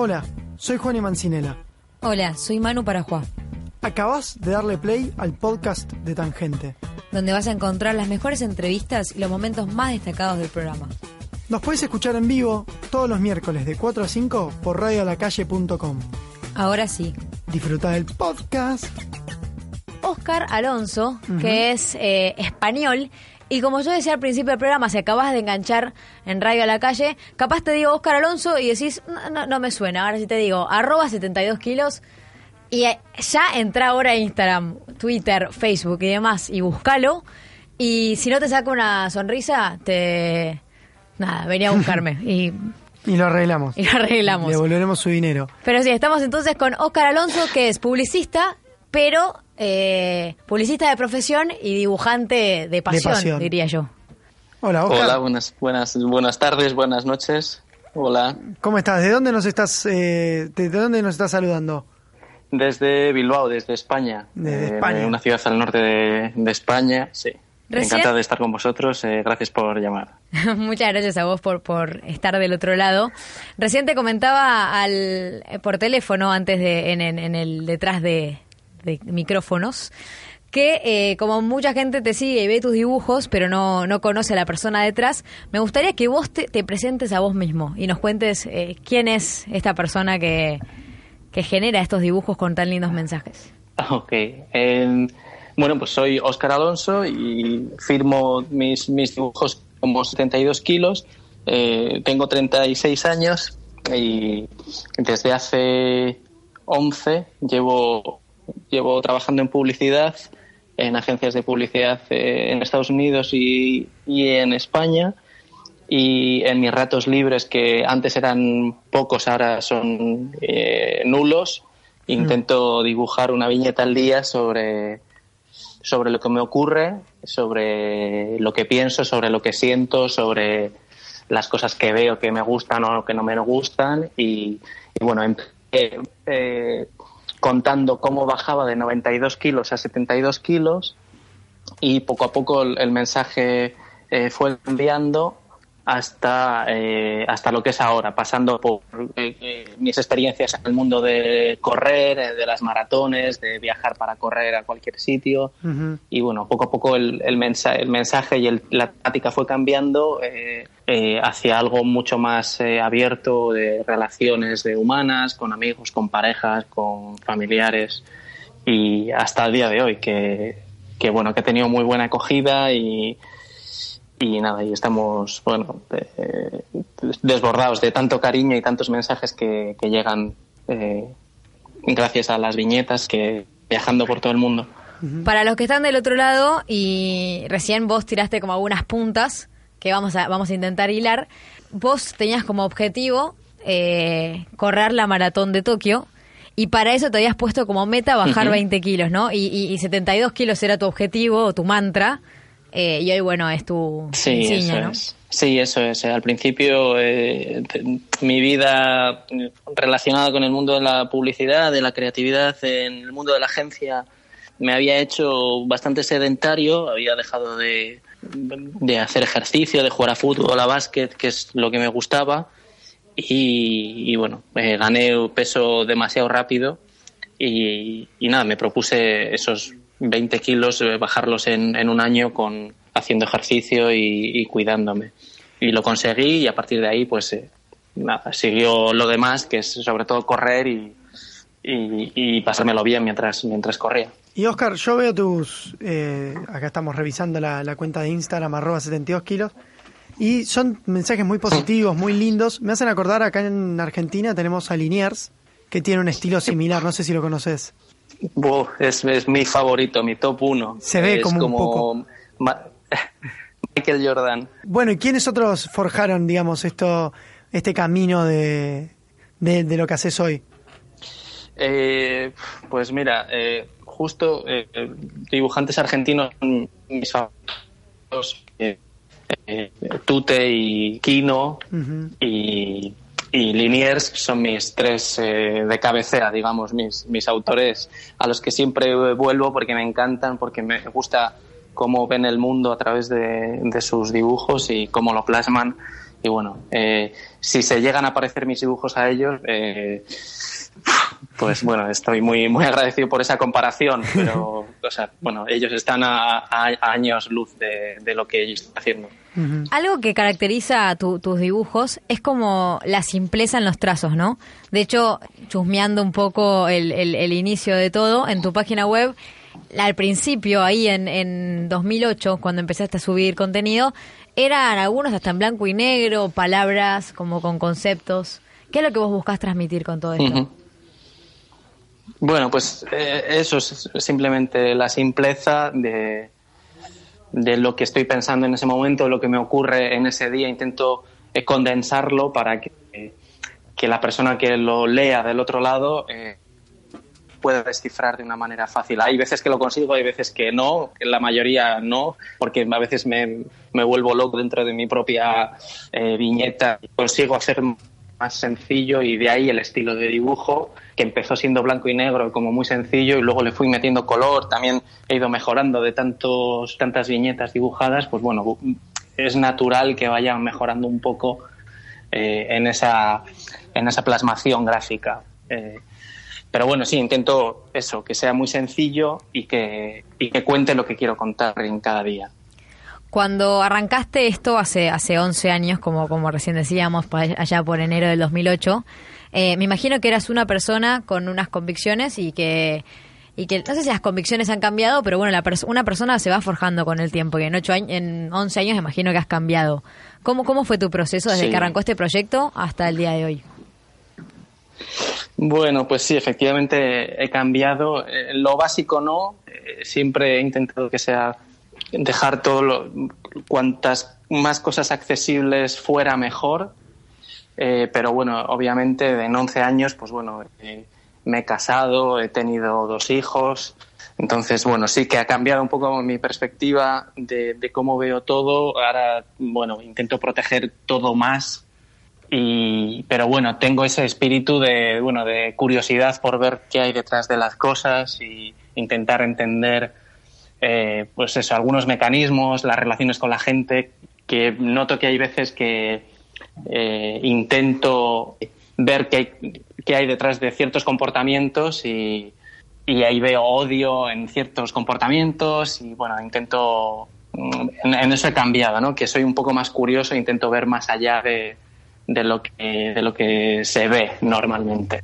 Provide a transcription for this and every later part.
Hola, soy Juan y Mancinela. Hola, soy Manu Parajuá. Acabas de darle play al podcast de Tangente, donde vas a encontrar las mejores entrevistas y los momentos más destacados del programa. Nos puedes escuchar en vivo todos los miércoles de 4 a 5 por radioalacalle.com. Ahora sí. Disfruta del podcast. Oscar Alonso, que es eh, español, y como yo decía al principio del programa, si acabas de enganchar en Radio a la Calle, capaz te digo Oscar Alonso y decís, no, no, me suena. Ahora sí te digo, arroba 72 kilos. Y eh, ya entra ahora a Instagram, Twitter, Facebook y demás y búscalo. Y si no te saca una sonrisa, te... Nada, venía a buscarme. y y lo arreglamos. Y lo arreglamos. Le devolveremos su dinero. Pero sí, estamos entonces con Oscar Alonso, que es publicista, pero eh, publicista de profesión y dibujante de pasión, diría yo. Hola, Oscar. Hola, buenas, buenas, buenas tardes, buenas noches. Hola. ¿Cómo estás? ¿De dónde nos estás, eh, de dónde nos estás saludando? Desde Bilbao, desde España. Desde España. Una ciudad al norte de, España, sí. Encantado de estar con vosotros. Eh, gracias por llamar. Muchas gracias a vos por, por estar del otro lado. Recién te comentaba al, por teléfono, antes de, en, en el detrás de, micrófonos, que eh, como mucha gente te sigue y ve tus dibujos, pero no, no conoce a la persona detrás, me gustaría que vos te, presentes a vos mismo y nos cuentes eh, quién es esta persona que, que, genera estos dibujos con tan lindos mensajes. Ok. bueno, pues soy Óscar Alonso y firmo mis, mis dibujos como 72 kilos. Eh, tengo 36 años y desde hace 11 llevo llevo trabajando en publicidad, en agencias de publicidad eh, en Estados Unidos y, en España. Y en mis ratos libres, que antes eran pocos, ahora son eh, nulos, intento dibujar una viñeta al día sobre, sobre lo que me ocurre, sobre lo que pienso, sobre lo que siento, sobre las cosas que veo que me gustan o que no me gustan. Y, bueno, eh, contando cómo bajaba de 92 kilos a 72 kilos y poco a poco el, mensaje eh, fue cambiando hasta, eh, hasta lo que es ahora, pasando por eh, eh, mis experiencias en el mundo de correr, de las maratones, de viajar para correr a cualquier sitio. Y bueno, poco a poco el, el, mensaje, el mensaje y la táctica fue cambiando hacia algo mucho más abierto de relaciones de humanas, con amigos, con parejas, con familiares. Y hasta el día de hoy, que, que bueno, que he tenido muy buena acogida y y nada, y estamos, bueno, eh, desbordados de tanto cariño y tantos mensajes que, llegan eh, gracias a las viñetas que viajando por todo el mundo. Para los que están del otro lado y recién vos tiraste como algunas puntas que vamos a, vamos a intentar hilar, vos tenías como objetivo eh, correr la maratón de Tokio y para eso te habías puesto como meta bajar 20 kilos, ¿no? Y, y, y 72 kilos era tu objetivo o tu mantra. Eh, y hoy, bueno, es tu sí, eso ¿no? Es. Sí, eso es. Al principio, eh, mi vida relacionada con el mundo de la publicidad, de la creatividad, en el mundo de la agencia, me había hecho bastante sedentario. Había dejado de, de hacer ejercicio, de jugar a fútbol, a básquet, que es lo que me gustaba. Y, bueno, gané peso demasiado rápido. Y, y nada, me propuse esos 20 kilos, eh, bajarlos en, en un año con haciendo ejercicio y, cuidándome. Y lo conseguí y a partir de ahí, pues eh, siguió lo demás, que es sobre todo correr y, y, pasármelo bien mientras, mientras corría. Y Oscar, yo veo tus, eh, acá estamos revisando la, la, cuenta de Instagram, arroba 72 kilos, y son mensajes muy positivos, muy lindos. Me hacen acordar, acá en Argentina tenemos a Liniers, que tiene un estilo similar, no sé si lo conoces es, mi favorito, mi top uno. Se ve como, un poco. Michael Jordan. Bueno, ¿y quiénes otros forjaron, digamos, esto, este camino de, de, lo que haces hoy? Eh, pues mira, eh, justo eh, dibujantes argentinos, mis favoritos, Tute y Kino, y y Liniers son mis tres eh, de cabecera, digamos, mis, mis autores a los que siempre vuelvo porque me encantan, porque me gusta cómo ven el mundo a través de, sus dibujos y cómo lo plasman y bueno, eh, si se llegan a aparecer mis dibujos a ellos, eh, pues bueno, estoy muy, muy agradecido por esa comparación, pero, o sea, bueno, ellos están a, años luz de, lo que ellos están haciendo. Algo que caracteriza a tus dibujos es como la simpleza en los trazos, ¿no? De hecho, chusmeando un poco el, el, inicio de todo, en tu página web, al principio, ahí en, en 2008, cuando empezaste a subir contenido, eran algunos hasta en blanco y negro, palabras como con conceptos. ¿Qué es lo que vos buscás transmitir con todo esto? Bueno, pues eh, eso es simplemente la simpleza de, de lo que estoy pensando en ese momento, lo que me ocurre en ese día. Intento eh, condensarlo para que, que, la persona que lo lea del otro lado eh, pueda descifrar de una manera fácil. Hay veces que lo consigo, hay veces que no, la mayoría no, porque a veces me, me vuelvo loco dentro de mi propia eh, viñeta. Consigo hacer más sencillo y de ahí el estilo de dibujo que empezó siendo blanco y negro como muy sencillo y luego le fui metiendo color, también he ido mejorando de tantos tantas viñetas dibujadas, pues bueno, es natural que vaya mejorando un poco eh, en esa en esa plasmación gráfica. Eh, pero bueno, sí, intento eso, que sea muy sencillo y que, y que cuente lo que quiero contar en cada día. Cuando arrancaste esto hace, hace 11 años, como, como recién decíamos, allá por enero del 2008, eh, me imagino que eras una persona con unas convicciones y que, y que no sé si las convicciones han cambiado, pero bueno, la una persona se va forjando con el tiempo y en, ocho años, en 11 años imagino que has cambiado. ¿Cómo, cómo fue tu proceso desde que arrancó este proyecto hasta el día de hoy? Bueno, pues sí, efectivamente he cambiado. Eh, lo básico no, eh, siempre he intentado que sea dejar todo lo, cuantas más cosas accesibles fuera mejor. Eh, pero bueno, obviamente en 11 años, pues bueno, me he casado, he tenido dos hijos. Entonces, bueno, sí que ha cambiado un poco mi perspectiva de, de cómo veo todo. Ahora, bueno, intento proteger todo más y, pero bueno, tengo ese espíritu de, bueno, de curiosidad por ver qué hay detrás de las cosas y intentar entender, eh, pues eso, algunos mecanismos, las relaciones con la gente, que noto que hay veces que eh, intento ver qué qué hay detrás de ciertos comportamientos y, y ahí veo odio en ciertos comportamientos y bueno, intento, mm, en, eso he cambiado, ¿no? Que soy un poco más curioso, intento ver más allá de de lo que, de lo que se ve normalmente.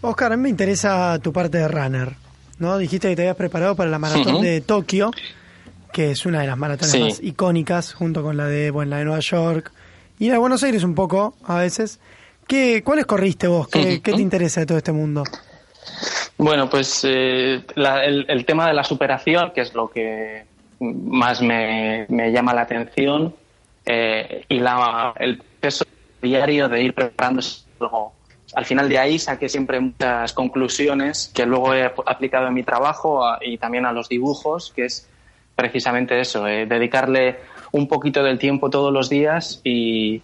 Oscar, a mí me interesa tu parte de runner. ¿No? Dijiste que te habías preparado para la maratón de Tokio, que es una de las maratones más icónicas, junto con la de, bueno, la de Nueva York y la de Buenos Aires un poco, a veces. ¿Qué, ¿Cuáles corriste vos? ¿Qué, te interesa de todo este mundo? Bueno, pues eh, el, tema de la superación, que es lo que más me, llama la atención, eh, y la, el peso diario de ir preparándose luego. Al final de ahí saqué siempre muchas conclusiones que luego he aplicado en mi trabajo y también a los dibujos, que es precisamente eso, eh, dedicarle un poquito del tiempo todos los días y,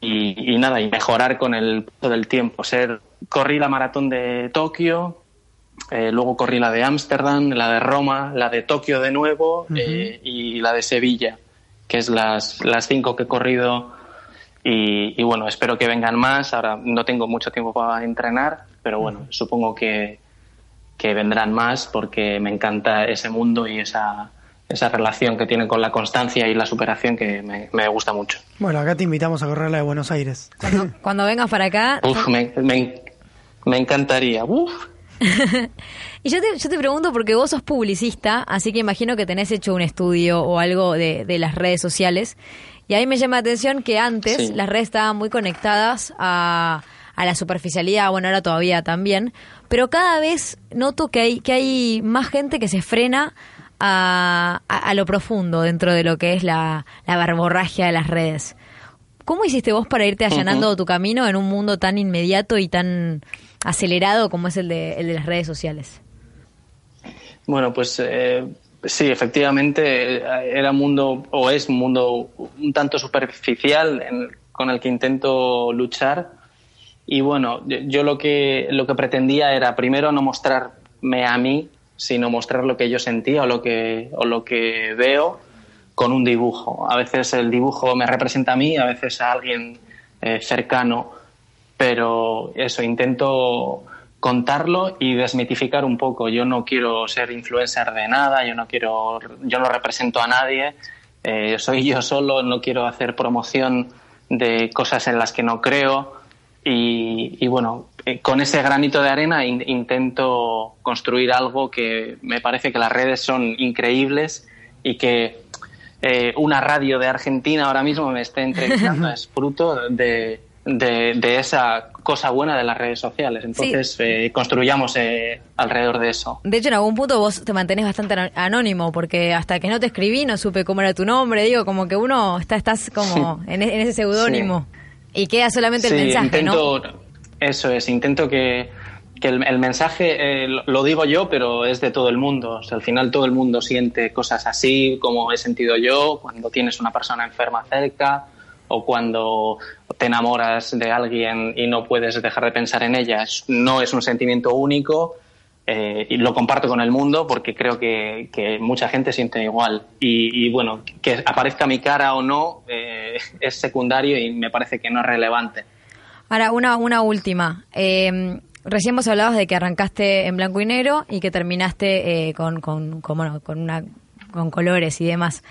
y, nada, y mejorar con el paso del tiempo. Ser, corrí la maratón de Tokio, eh, luego corrí la de Ámsterdam, la de Roma, la de Tokio de nuevo eh, y la de Sevilla, que es las, las cinco que he corrido y, bueno, espero que vengan más. Ahora no tengo mucho tiempo para entrenar, pero bueno, supongo que, que vendrán más porque me encanta ese mundo y esa, esa relación que tiene con la constancia y la superación que me, me, gusta mucho. Bueno, acá te invitamos a correr la de Buenos Aires. Cuando, vengas para acá... Uf, me, me, encantaría. y yo te, yo te pregunto porque vos sos publicista, así que imagino que tenés hecho un estudio o algo de, de las redes sociales. Y ahí me llama la atención que antes las redes estaban muy conectadas a, a la superficialidad, bueno, ahora todavía también, pero cada vez noto que hay, que hay más gente que se frena a, a, lo profundo dentro de lo que es la, la barborragia de las redes. ¿Cómo hiciste vos para irte allanando tu camino en un mundo tan inmediato y tan acelerado como es el de, el de las redes sociales? Bueno, pues eh, Sí, efectivamente, era un mundo, o es un mundo un tanto superficial con el que intento luchar. Y bueno, yo lo que, lo que pretendía era primero no mostrarme a mí, sino mostrar lo que yo sentía o lo que, o lo que veo, con un dibujo. A veces el dibujo me representa a mí, a veces a alguien eh, cercano, pero eso, intento contarlo y desmitificar un poco. Yo no quiero ser influencer de nada, yo no quiero, yo no represento a nadie, eh, soy yo solo, no quiero hacer promoción de cosas en las que no creo y, bueno, eh, con ese granito de arena intento construir algo que me parece que las redes son increíbles y que eh, una radio de Argentina ahora mismo me esté entrevistando es fruto de, de, esa cosa buena de las redes sociales. Entonces, eh, construyamos eh, alrededor de eso. De hecho, en algún punto vos te mantenés bastante anónimo, porque hasta que no te escribí no supe cómo era tu nombre. Digo, como que uno está, estás como en, ese seudónimo y queda solamente el mensaje, ¿no? Eso es, intento que, el, mensaje eh, lo digo yo, pero es de todo el mundo. al final todo el mundo siente cosas así, como he sentido yo, cuando tienes una persona enferma cerca o cuando te enamoras de alguien y no puedes dejar de pensar en ella. No es un sentimiento único eh, y lo comparto con el mundo porque creo que, mucha gente siente igual. Y, bueno, que aparezca mi cara o no eh, es secundario y me parece que no es relevante. Ahora, una, una última. Eh, recién vos hablabas de que arrancaste en blanco y negro y que terminaste con, con, con, con, una, con colores y demás.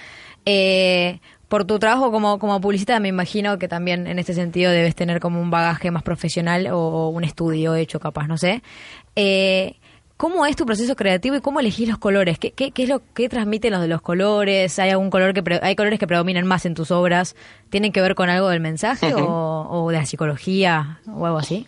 Por tu trabajo como, como publicista me imagino que también en este sentido debes tener como un bagaje más profesional o un estudio hecho capaz, no sé. Eh, ¿Cómo es tu proceso creativo y cómo elegís los colores? ¿Qué, qué, es lo que transmiten los de los colores? ¿Hay algún color que hay colores que predominan más en tus obras? ¿Tienen que ver con algo del mensaje o, o, de la psicología o algo así?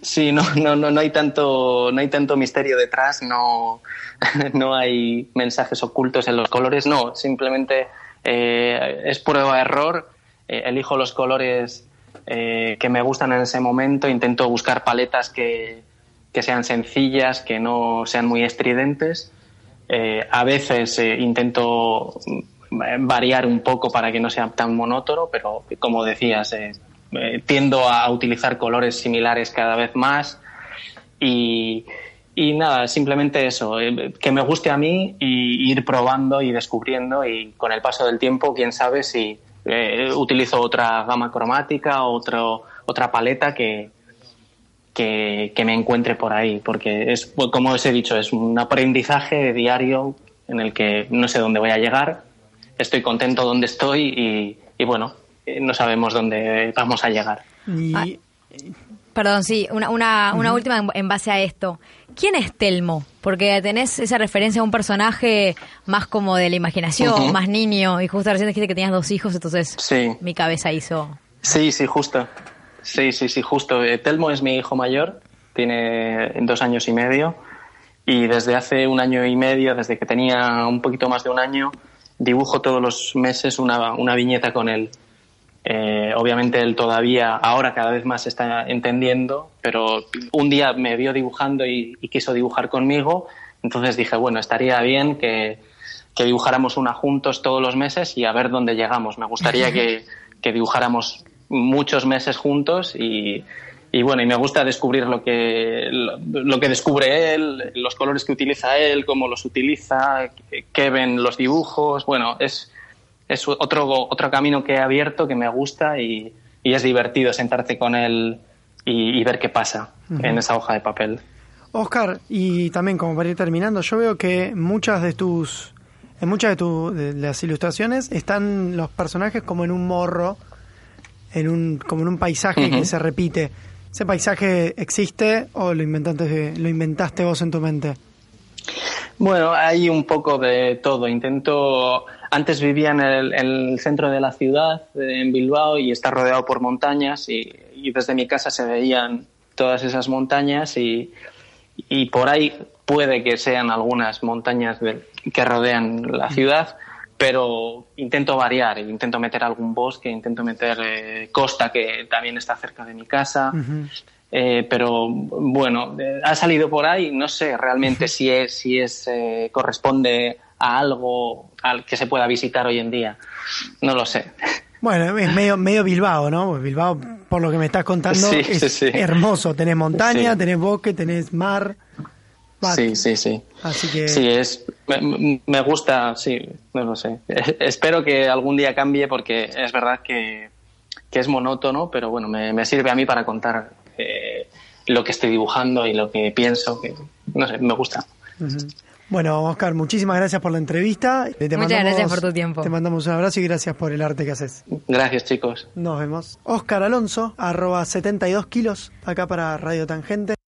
Sí, no, no, no, no hay tanto, no hay tanto misterio detrás, no, no hay mensajes ocultos en los colores, no, simplemente eh, es prueba-error, eh, elijo los colores eh, que me gustan en ese momento, intento buscar paletas que, sean sencillas, que no sean muy estridentes. a veces intento variar un poco para que no sea tan monótono, pero como decías, tiendo a utilizar colores similares cada vez más. Y, y nada, simplemente eso, eh, que me guste a mí y ir probando y descubriendo y con el paso del tiempo, quién sabe si eh, utilizo otra gama cromática, otro, otra paleta que, que, me encuentre por ahí, porque es, como os he dicho, es un aprendizaje diario en el que no sé dónde voy a llegar, estoy contento donde estoy y, bueno, eh, no sabemos dónde vamos a llegar. Ah, perdón, sí, una, una, una última en base a esto. ¿Quién es Telmo? Porque tenés esa referencia a un personaje más como de la imaginación, más niño, y justo recién dijiste que tenías dos hijos, entonces mi cabeza hizo... Sí, sí, justo. Sí, sí, sí, justo. Eh, Telmo es mi hijo mayor, tiene dos años y medio, y desde hace un año y medio, desde que tenía un poquito más de un año, dibujo todos los meses una, una viñeta con él. Eh, obviamente él todavía, ahora cada vez más está entendiendo, pero un día me vio dibujando y, quiso dibujar conmigo, entonces dije, bueno, estaría bien que, dibujáramos una juntos todos los meses y a ver dónde llegamos. Me gustaría que, dibujáramos muchos meses juntos y, bueno, y me gusta descubrir lo que, lo, que descubre él, los colores que utiliza él, cómo los utiliza, qué ven los dibujos. Bueno, es, es otro, otro camino que he abierto que me gusta y, es divertido sentarte con él y, ver qué pasa en esa hoja de papel. Oscar, y también como para ir terminando, yo veo que muchas de tus, en muchas de, de las ilustraciones están los personajes como en un morro, en un, como en un paisaje que se repite. ¿Ese paisaje existe o lo inventaste, lo inventaste vos en tu mente? Bueno, hay un poco de todo. Intento. Antes vivía en el, centro de la ciudad, en Bilbao, y está rodeado por montañas, y, desde mi casa se veían todas esas montañas, y, por ahí puede que sean algunas montañas que rodean la ciudad, pero intento variar, intento meter algún bosque, intento meter eh, costa que también está cerca de mi casa. Eh, pero bueno, eh, ha salido por ahí, no sé realmente si es, si es eh, corresponde a algo al que se pueda visitar hoy en día. No lo sé. Bueno, es medio, medio Bilbao, ¿no? Bilbao, por lo que me estás contando, es hermoso. Tenés montaña, tenés bosque, tenés mar. Sí, sí, sí. Así que... Sí, es, Me, gusta, sí, no lo sé. Espero que algún día cambie porque es verdad que, es monótono, pero bueno, me, sirve a mí para contar eh, lo que estoy dibujando y lo que pienso, que no sé, me gusta. Bueno, Oscar, muchísimas gracias por la entrevista. Muchas gracias por tu tiempo. Te mandamos un abrazo y gracias por el arte que haces. Gracias, chicos. Nos vemos. Oscar Alonso, arroba 72 kilos, acá para Radio Tangente.